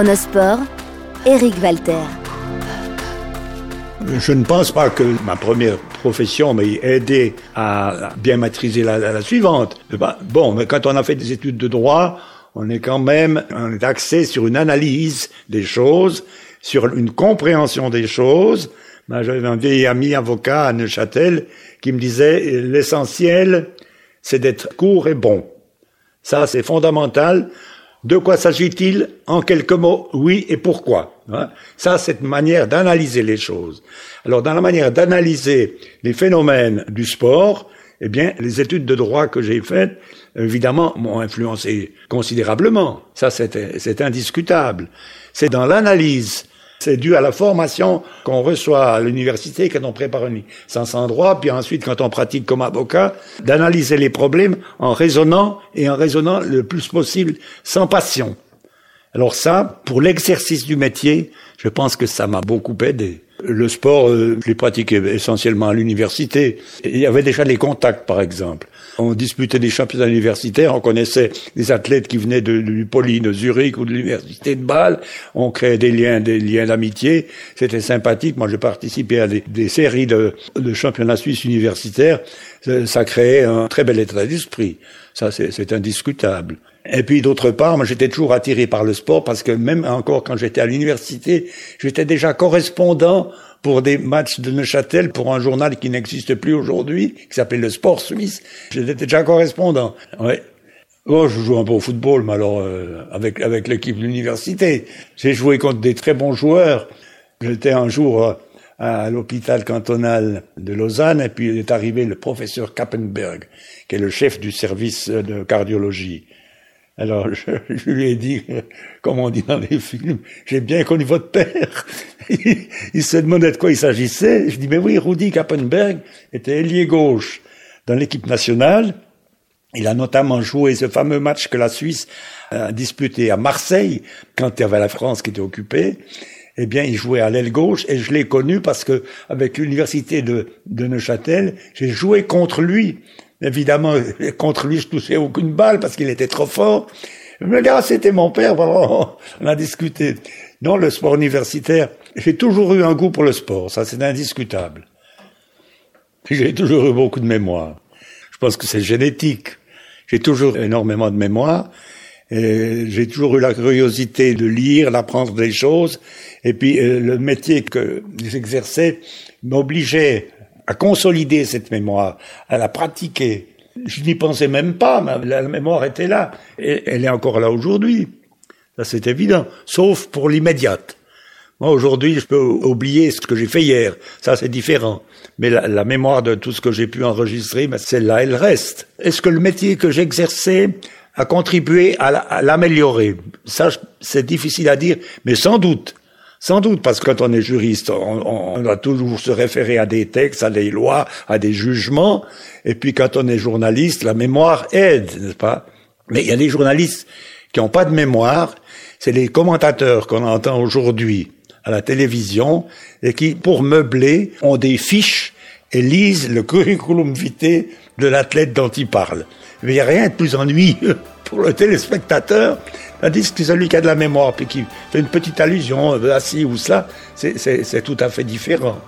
Chronosport, Eric Walter. Je ne pense pas que ma première profession m'ait aidé à bien maîtriser la, suivante. Bon, mais quand on a fait des études de droit, on est quand même on est axé sur une analyse des choses, sur une compréhension des choses. Ben, J'avais un vieil ami avocat à Neuchâtel qui me disait l'essentiel, c'est d'être court et bon. Ça, c'est fondamental. De quoi s'agit-il En quelques mots, oui et pourquoi hein Ça, c'est une manière d'analyser les choses. Alors, dans la manière d'analyser les phénomènes du sport, eh bien, les études de droit que j'ai faites, évidemment, m'ont influencé considérablement. Ça, c'est indiscutable. C'est dans l'analyse c'est dû à la formation qu'on reçoit à l'université quand on prépare une licence en droit, puis ensuite quand on pratique comme avocat, d'analyser les problèmes en raisonnant et en raisonnant le plus possible sans passion. Alors ça, pour l'exercice du métier, je pense que ça m'a beaucoup aidé. Le sport, euh, je l'ai pratiqué essentiellement à l'université. Il y avait déjà les contacts, par exemple. On disputait des championnats universitaires, on connaissait des athlètes qui venaient de, du Poly, de Zurich ou de l'université de Bâle. On créait des liens, des liens d'amitié. C'était sympathique. Moi, j'ai participé à des, séries de, championnats suisses universitaires. Ça, ça créait un très bel état d'esprit. Ça, c'est indiscutable. Et puis d'autre part, moi j'étais toujours attiré par le sport parce que même encore quand j'étais à l'université, j'étais déjà correspondant pour des matchs de Neuchâtel pour un journal qui n'existe plus aujourd'hui, qui s'appelle le Sport Suisse. J'étais déjà correspondant. Ouais. Oh, je joue un peu au football, mais alors euh, avec avec l'équipe de l'université. J'ai joué contre des très bons joueurs. J'étais un jour euh, à l'hôpital cantonal de Lausanne et puis il est arrivé le professeur Kappenberg, qui est le chef du service de cardiologie. Alors je, lui ai dit, comme on dit dans les films, j'ai bien connu votre père. il, se demandait de quoi il s'agissait. Je dis, mais oui, Rudi Kappenberg était ailier gauche dans l'équipe nationale. Il a notamment joué ce fameux match que la Suisse a disputé à Marseille, quand il y avait la France qui était occupée eh bien, il jouait à l'aile gauche et je l'ai connu parce que avec l'université de, de Neuchâtel, j'ai joué contre lui. Évidemment, contre lui, je touchais aucune balle parce qu'il était trop fort. Mais là, c'était mon père, on a discuté. Non, le sport universitaire, j'ai toujours eu un goût pour le sport, ça c'est indiscutable. J'ai toujours eu beaucoup de mémoire. Je pense que c'est génétique. J'ai toujours énormément de mémoire. J'ai toujours eu la curiosité de lire, d'apprendre des choses. Et puis euh, le métier que j'exerçais m'obligeait à consolider cette mémoire, à la pratiquer. Je n'y pensais même pas, mais la mémoire était là. Et elle est encore là aujourd'hui. Ça c'est évident. Sauf pour l'immédiate. Moi aujourd'hui, je peux oublier ce que j'ai fait hier. Ça c'est différent. Mais la, la, mémoire de tout ce que j'ai pu enregistrer, celle-là, elle reste. Est-ce que le métier que j'exerçais a contribué à l'améliorer? Ça, c'est difficile à dire, mais sans doute. Sans doute, parce que quand on est juriste, on, on, doit toujours se référer à des textes, à des lois, à des jugements. Et puis quand on est journaliste, la mémoire aide, n'est-ce pas? Mais il y a des journalistes qui n'ont pas de mémoire. C'est les commentateurs qu'on entend aujourd'hui à la télévision et qui, pour meubler, ont des fiches et lisent le curriculum vitae de l'athlète dont ils parlent. Mais il n'y a rien de plus ennuyeux pour le téléspectateur, tandis que celui qui a de la mémoire, puis qui fait une petite allusion, euh, assis ou cela, c'est tout à fait différent.